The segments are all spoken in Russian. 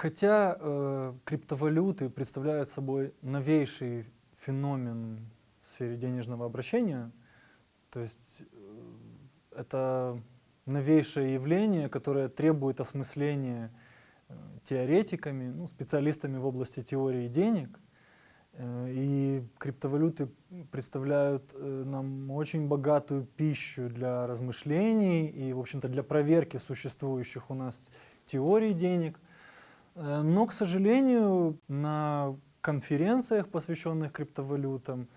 Хотя э, криптовалюты представляют собой новейший феномен в сфере денежного обращения, то есть э, это новейшее явление, которое требует осмысления э, теоретиками, ну, специалистами в области теории денег. Э, и криптовалюты представляют э, нам очень богатую пищу для размышлений и, в общем-то, для проверки существующих у нас теорий денег. Э, но, к сожалению, на конференциях, посвященных криптовалютам,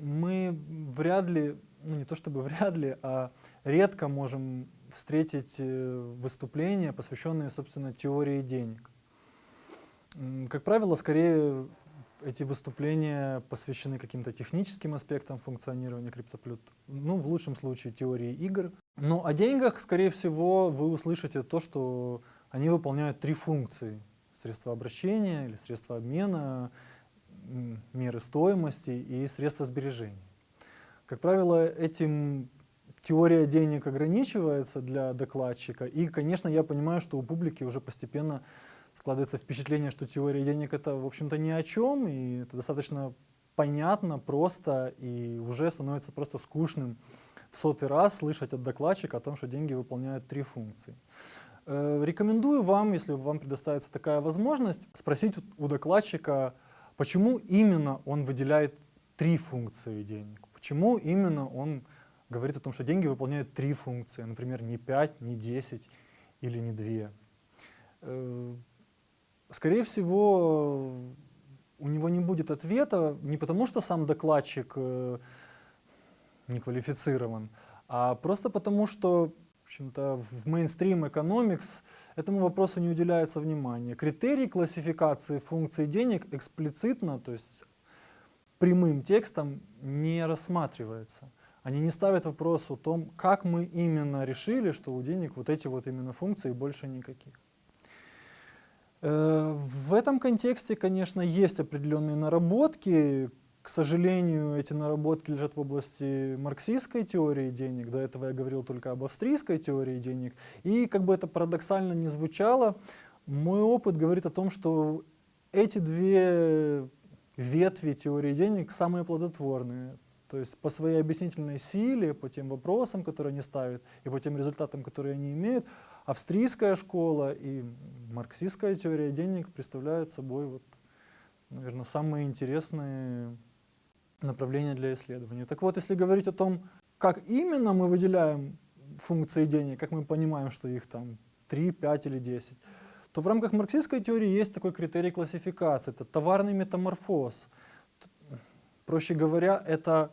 мы вряд ли, ну не то чтобы вряд ли, а редко можем встретить э, выступления, посвященные, собственно, теории денег. Как правило, скорее эти выступления посвящены каким-то техническим аспектам функционирования криптовалют, ну, в лучшем случае теории игр. Но о деньгах, скорее всего, вы услышите то, что они выполняют три функции. Средства обращения или средства обмена, меры стоимости и средства сбережения. Как правило, этим теория денег ограничивается для докладчика. И, конечно, я понимаю, что у публики уже постепенно складывается впечатление, что теория денег это, в общем-то, ни о чем, и это достаточно понятно, просто, и уже становится просто скучным в сотый раз слышать от докладчика о том, что деньги выполняют три функции. Э, рекомендую вам, если вам предоставится такая возможность, спросить у докладчика, почему именно он выделяет три функции денег, почему именно он говорит о том, что деньги выполняют три функции, например, не пять, не десять или не две. Э, скорее всего, у него не будет ответа не потому, что сам докладчик э, не квалифицирован, а просто потому, что общем-то, в мейнстрим экономикс этому вопросу не уделяется внимания. Критерий классификации функций денег эксплицитно, то есть прямым текстом не рассматривается. Они не ставят вопрос о том, как мы именно решили, что у денег вот эти вот именно функции больше никаких. Э, в этом контексте, конечно, есть определенные наработки, к сожалению, эти наработки лежат в области марксистской теории денег. До этого я говорил только об австрийской теории денег. И как бы это парадоксально не звучало, мой опыт говорит о том, что эти две ветви теории денег самые плодотворные. То есть по своей объяснительной силе, по тем вопросам, которые они ставят, и по тем результатам, которые они имеют, австрийская школа и марксистская теория денег представляют собой, вот, наверное, самые интересные направления для исследования. Так вот, если говорить о том, как именно мы выделяем функции денег, как мы понимаем, что их там 3, 5 или 10, то в рамках марксистской теории есть такой критерий классификации, это товарный метаморфоз. Проще говоря, это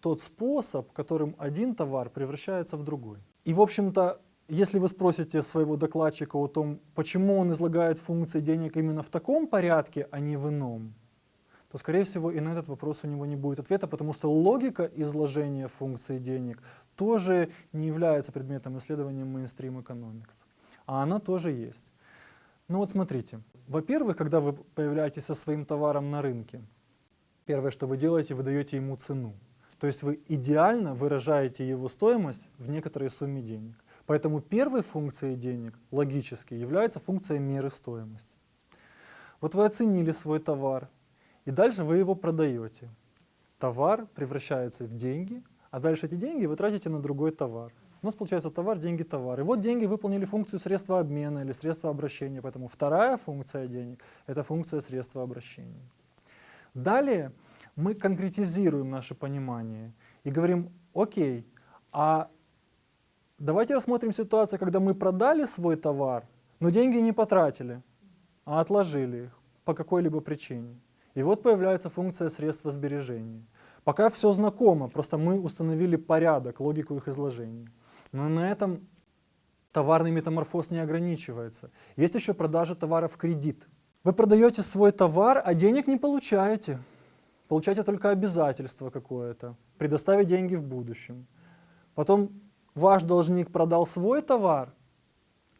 тот способ, которым один товар превращается в другой. И, в общем-то, если вы спросите своего докладчика о том, почему он излагает функции денег именно в таком порядке, а не в ином, то, скорее всего, и на этот вопрос у него не будет ответа, потому что логика изложения функций денег тоже не является предметом исследования mainstream economics, а она тоже есть. Ну вот смотрите, во-первых, когда вы появляетесь со своим товаром на рынке, первое, что вы делаете, вы даете ему цену. То есть вы идеально выражаете его стоимость в некоторой сумме денег. Поэтому первой функцией денег, логически, является функция меры стоимости. Вот вы оценили свой товар, и дальше вы его продаете. Товар превращается в деньги, а дальше эти деньги вы тратите на другой товар. У нас получается товар, деньги, товар. И вот деньги выполнили функцию средства обмена или средства обращения. Поэтому вторая функция денег – это функция средства обращения. Далее мы конкретизируем наше понимание и говорим, окей, а давайте рассмотрим ситуацию, когда мы продали свой товар, но деньги не потратили, а отложили их по какой-либо причине. И вот появляется функция средства сбережения. Пока все знакомо, просто мы установили порядок, логику их изложения. Но на этом товарный метаморфоз не ограничивается. Есть еще продажа товара в кредит. Вы продаете свой товар, а денег не получаете. Получаете только обязательство какое-то, предоставить деньги в будущем. Потом ваш должник продал свой товар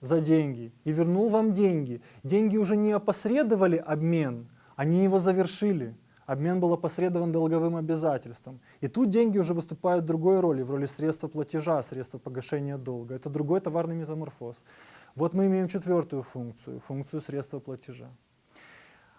за деньги и вернул вам деньги. Деньги уже не опосредовали обмен, они его завершили. Обмен был опосредован долговым обязательством. И тут деньги уже выступают в другой роли, в роли средства платежа, средства погашения долга. Это другой товарный метаморфоз. Вот мы имеем четвертую функцию, функцию средства платежа.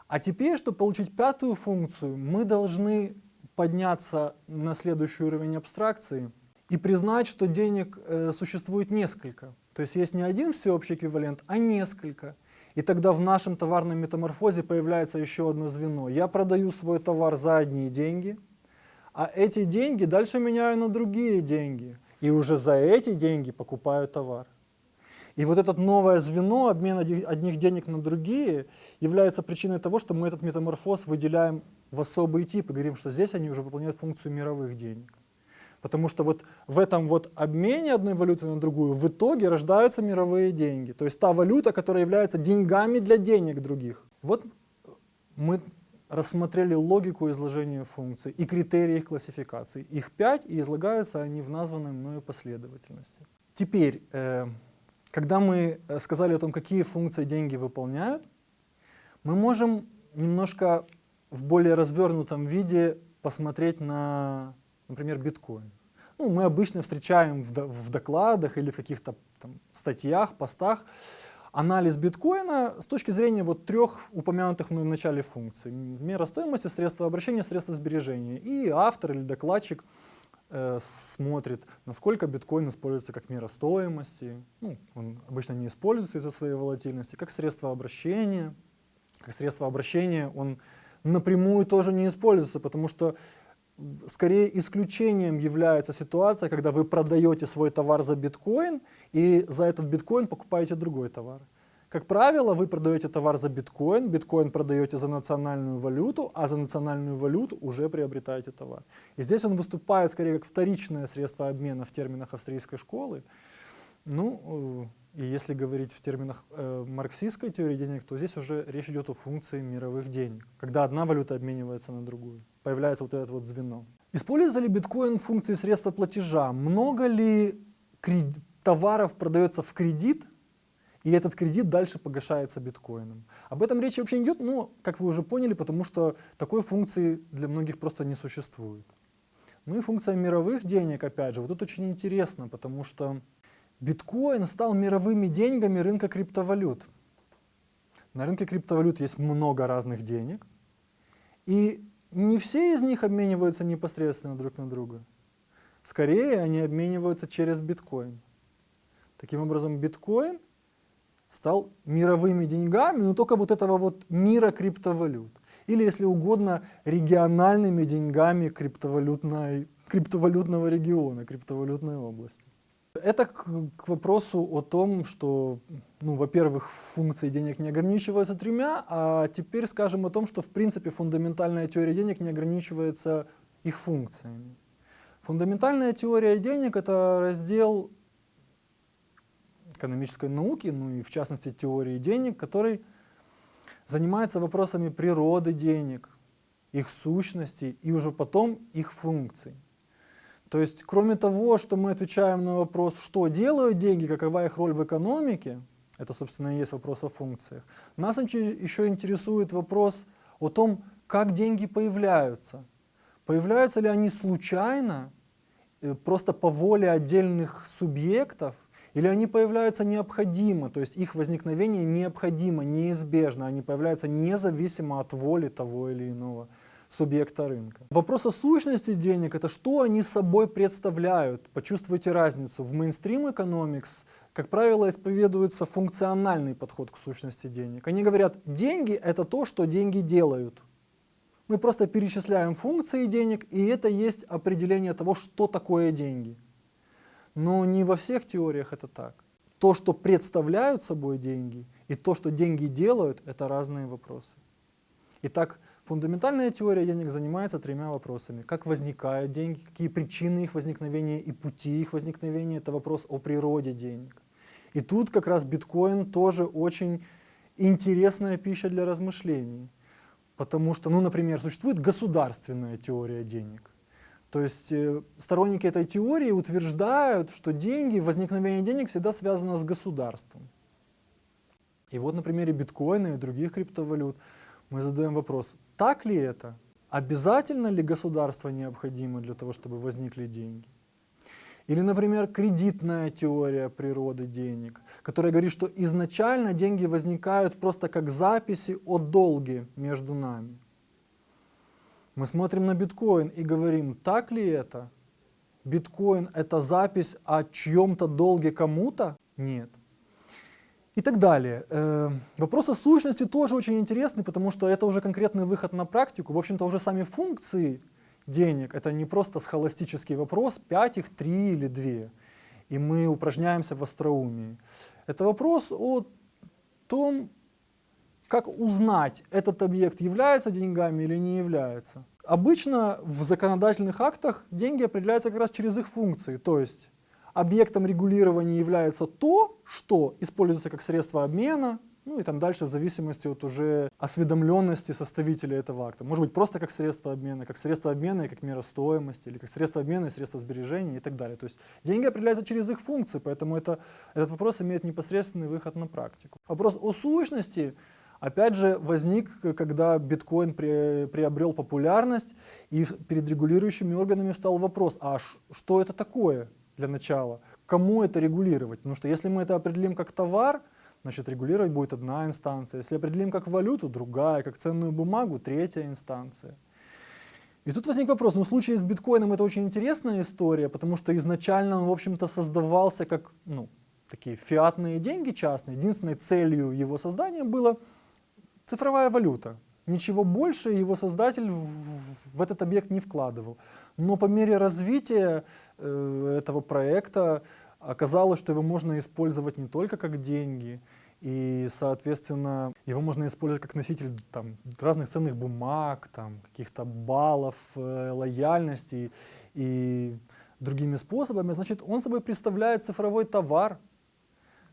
А теперь, чтобы получить пятую функцию, мы должны подняться на следующий уровень абстракции и признать, что денег э, существует несколько. То есть есть не один всеобщий эквивалент, а несколько. И тогда в нашем товарном метаморфозе появляется еще одно звено. Я продаю свой товар за одни деньги, а эти деньги дальше меняю на другие деньги. И уже за эти деньги покупаю товар. И вот это новое звено, обмен одних денег на другие, является причиной того, что мы этот метаморфоз выделяем в особый тип и говорим, что здесь они уже выполняют функцию мировых денег. Потому что вот в этом вот обмене одной валюты на другую в итоге рождаются мировые деньги. То есть та валюта, которая является деньгами для денег других. Вот мы рассмотрели логику изложения функций и критерии их классификации. Их пять, и излагаются они в названной мною последовательности. Теперь, э, когда мы э, сказали о том, какие функции деньги выполняют, мы можем немножко в более развернутом виде посмотреть на, например, биткоин. Ну, мы обычно встречаем в, в докладах или в каких-то статьях, постах анализ биткоина с точки зрения вот трех упомянутых мной в начале функций. Мера стоимости, средства обращения, средства сбережения. И автор или докладчик э, смотрит, насколько биткоин используется как мера стоимости. Ну, он обычно не используется из-за своей волатильности, как средство обращения. Как средство обращения он напрямую тоже не используется, потому что скорее исключением является ситуация, когда вы продаете свой товар за биткоин и за этот биткоин покупаете другой товар. Как правило, вы продаете товар за биткоин, биткоин продаете за национальную валюту, а за национальную валюту уже приобретаете товар. И здесь он выступает скорее как вторичное средство обмена в терминах австрийской школы. Ну, э, и если говорить в терминах э, марксистской теории денег, то здесь уже речь идет о функции мировых денег, когда одна валюта обменивается на другую. Появляется вот это вот звено. Используется ли биткоин функции средства платежа? Много ли товаров продается в кредит, и этот кредит дальше погашается биткоином. Об этом речи вообще не идет, но, как вы уже поняли, потому что такой функции для многих просто не существует. Ну и функция мировых денег, опять же, вот тут очень интересно, потому что биткоин стал мировыми деньгами рынка криптовалют. На рынке криптовалют есть много разных денег, и не все из них обмениваются непосредственно друг на друга. Скорее, они обмениваются через биткоин. Таким образом, биткоин стал мировыми деньгами, но только вот этого вот мира криптовалют. Или, если угодно, региональными деньгами криптовалютной, криптовалютного региона, криптовалютной области. Это к, к вопросу о том, что, ну, во-первых, функции денег не ограничиваются тремя, а теперь скажем о том, что, в принципе, фундаментальная теория денег не ограничивается их функциями. Фундаментальная теория денег — это раздел экономической науки, ну и в частности теории денег, который занимается вопросами природы денег, их сущности и уже потом их функций. То есть, кроме того, что мы отвечаем на вопрос, что делают деньги, какова их роль в экономике, это, собственно, и есть вопрос о функциях, нас еще интересует вопрос о том, как деньги появляются. Появляются ли они случайно, э, просто по воле отдельных субъектов, или они появляются необходимо, то есть их возникновение необходимо, неизбежно, они появляются независимо от воли того или иного субъекта рынка. Вопрос о сущности денег – это что они собой представляют. Почувствуйте разницу. В мейнстрим экономикс, как правило, исповедуется функциональный подход к сущности денег. Они говорят, деньги – это то, что деньги делают. Мы просто перечисляем функции денег, и это есть определение того, что такое деньги. Но не во всех теориях это так. То, что представляют собой деньги, и то, что деньги делают, это разные вопросы. Итак, фундаментальная теория денег занимается тремя вопросами. Как возникают деньги, какие причины их возникновения и пути их возникновения. Это вопрос о природе денег. И тут как раз биткоин тоже очень интересная пища для размышлений. Потому что, ну, например, существует государственная теория денег. То есть э, сторонники этой теории утверждают, что деньги, возникновение денег всегда связано с государством. И вот на примере биткоина и других криптовалют мы задаем вопрос, так ли это? Обязательно ли государство необходимо для того, чтобы возникли деньги? Или, например, кредитная теория природы денег, которая говорит, что изначально деньги возникают просто как записи о долге между нами. Мы смотрим на биткоин и говорим, так ли это? Биткоин это запись о чьем-то долге кому-то? Нет. И так далее. Э, вопрос о сущности тоже очень интересный, потому что это уже конкретный выход на практику. В общем-то, уже сами функции денег. Это не просто схоластический вопрос, 5 их, 3 или 2. И мы упражняемся в остроумии. Это вопрос о том, как узнать, этот объект является деньгами или не является. Обычно в законодательных актах деньги определяются как раз через их функции. То есть объектом регулирования является то, что используется как средство обмена, ну и там дальше в зависимости от уже осведомленности составителя этого акта. Может быть просто как средство обмена, как средство обмена и как мера стоимости, или как средство обмена и средство сбережения и так далее. То есть деньги определяются через их функции, поэтому это, этот вопрос имеет непосредственный выход на практику. Вопрос о сущности опять же возник, когда биткоин при, приобрел популярность, и перед регулирующими органами встал вопрос, а что это такое для начала? Кому это регулировать? Потому что если мы это определим как товар, значит регулировать будет одна инстанция. Если определим как валюту, другая, как ценную бумагу, третья инстанция. И тут возник вопрос, ну в случае с биткоином это очень интересная история, потому что изначально он, в общем-то, создавался как, ну, такие фиатные деньги частные. Единственной целью его создания было цифровая валюта. Ничего больше его создатель в, этот объект не вкладывал. Но по мере развития э, этого проекта оказалось, что его можно использовать не только как деньги, и, соответственно, его можно использовать как носитель там, разных ценных бумаг, там, каких-то баллов, э, лояльности и другими способами. Значит, он собой представляет цифровой товар,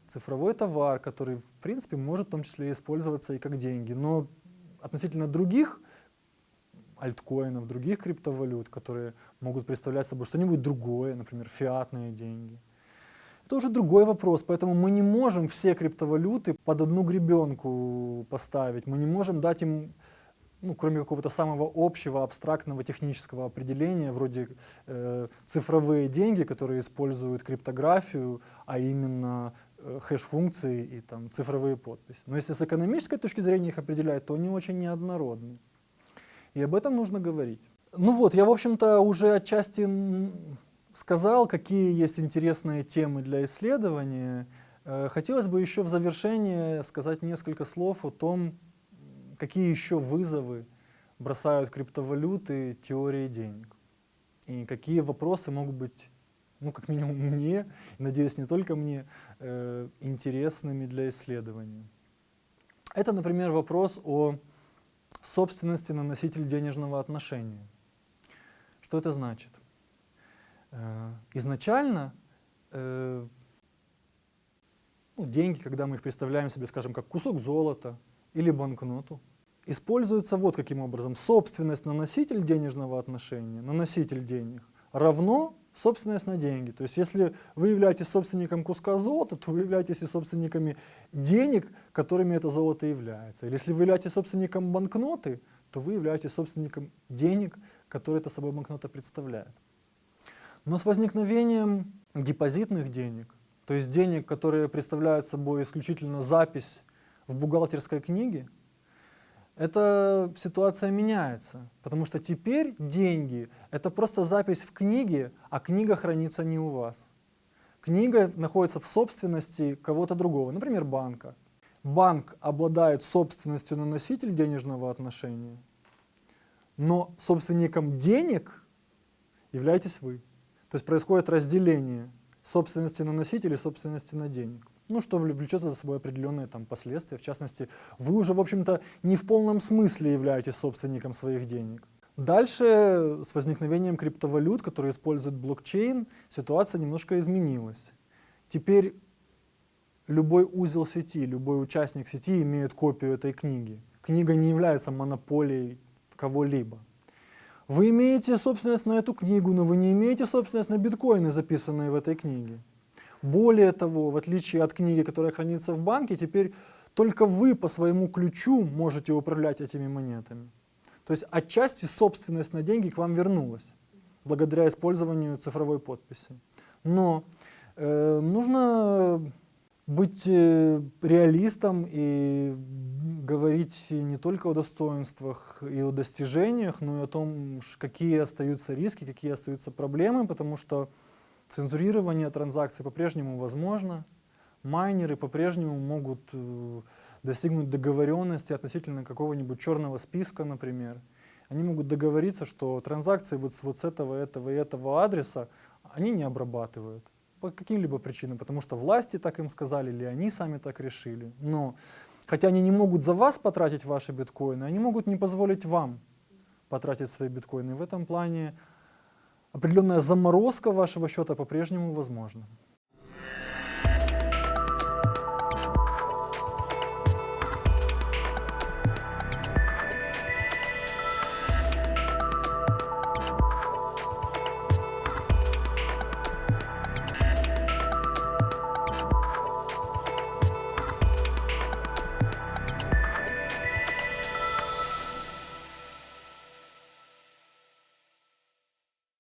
цифровой товар, который, в принципе, может в том числе использоваться и как деньги. Но относительно других альткоинов, других криптовалют, которые могут представлять собой что-нибудь другое, например, фиатные деньги, это уже другой вопрос, поэтому мы не можем все криптовалюты под одну гребенку поставить, мы не можем дать им, ну, кроме какого-то самого общего, абстрактного технического определения, вроде э, цифровые деньги, которые используют криптографию, а именно хэш-функции и там, цифровые подписи. Но если с экономической точки зрения их определять, то они очень неоднородны. И об этом нужно говорить. Ну вот, я, в общем-то, уже отчасти сказал, какие есть интересные темы для исследования. Э, хотелось бы еще в завершение сказать несколько слов о том, какие еще вызовы бросают криптовалюты теории денег. И какие вопросы могут быть, ну, как минимум мне, надеюсь, не только мне, э, интересными для исследования. Это, например, вопрос о собственности на носитель денежного отношения. Что это значит? Э, изначально э, ну, деньги, когда мы их представляем себе, скажем, как кусок золота или банкноту, используются вот каким образом. Собственность на носитель денежного отношения, на носитель денег, равно собственность на деньги. То есть если вы являетесь собственником куска золота, то вы являетесь и собственниками денег, которыми это золото является. Или если вы являетесь собственником банкноты, то вы являетесь собственником денег, которые это собой банкнота представляет. Но с возникновением депозитных денег, то есть денег, которые представляют собой исключительно запись в бухгалтерской книге, эта ситуация меняется, потому что теперь деньги — это просто запись в книге, а книга хранится не у вас. Книга находится в собственности кого-то другого, например, банка. Банк обладает собственностью на носитель денежного отношения, но собственником денег являетесь вы. То есть происходит разделение собственности на носителя и собственности на денег. Ну, что влечет за собой определенные там, последствия. В частности, вы уже, в общем-то, не в полном смысле являетесь собственником своих денег. Дальше, с возникновением криптовалют, которые используют блокчейн, ситуация немножко изменилась. Теперь любой узел сети, любой участник сети имеет копию этой книги. Книга не является монополией кого-либо. Вы имеете собственность на эту книгу, но вы не имеете собственность на биткоины, записанные в этой книге. Более того, в отличие от книги, которая хранится в банке, теперь только вы по своему ключу можете управлять этими монетами. То есть отчасти собственность на деньги к вам вернулась, благодаря использованию цифровой подписи. Но э, нужно быть э, реалистом и говорить не только о достоинствах и о достижениях, но и о том, какие остаются риски, какие остаются проблемы, потому что цензурирование транзакций по-прежнему возможно. Майнеры по-прежнему могут э, достигнуть договоренности относительно какого-нибудь черного списка, например. Они могут договориться, что транзакции вот с, вот с этого, этого и этого адреса они не обрабатывают по каким-либо причинам, потому что власти так им сказали, или они сами так решили. Но хотя они не могут за вас потратить ваши биткоины, они могут не позволить вам потратить свои биткоины. В этом плане определенная заморозка вашего счета по-прежнему возможна.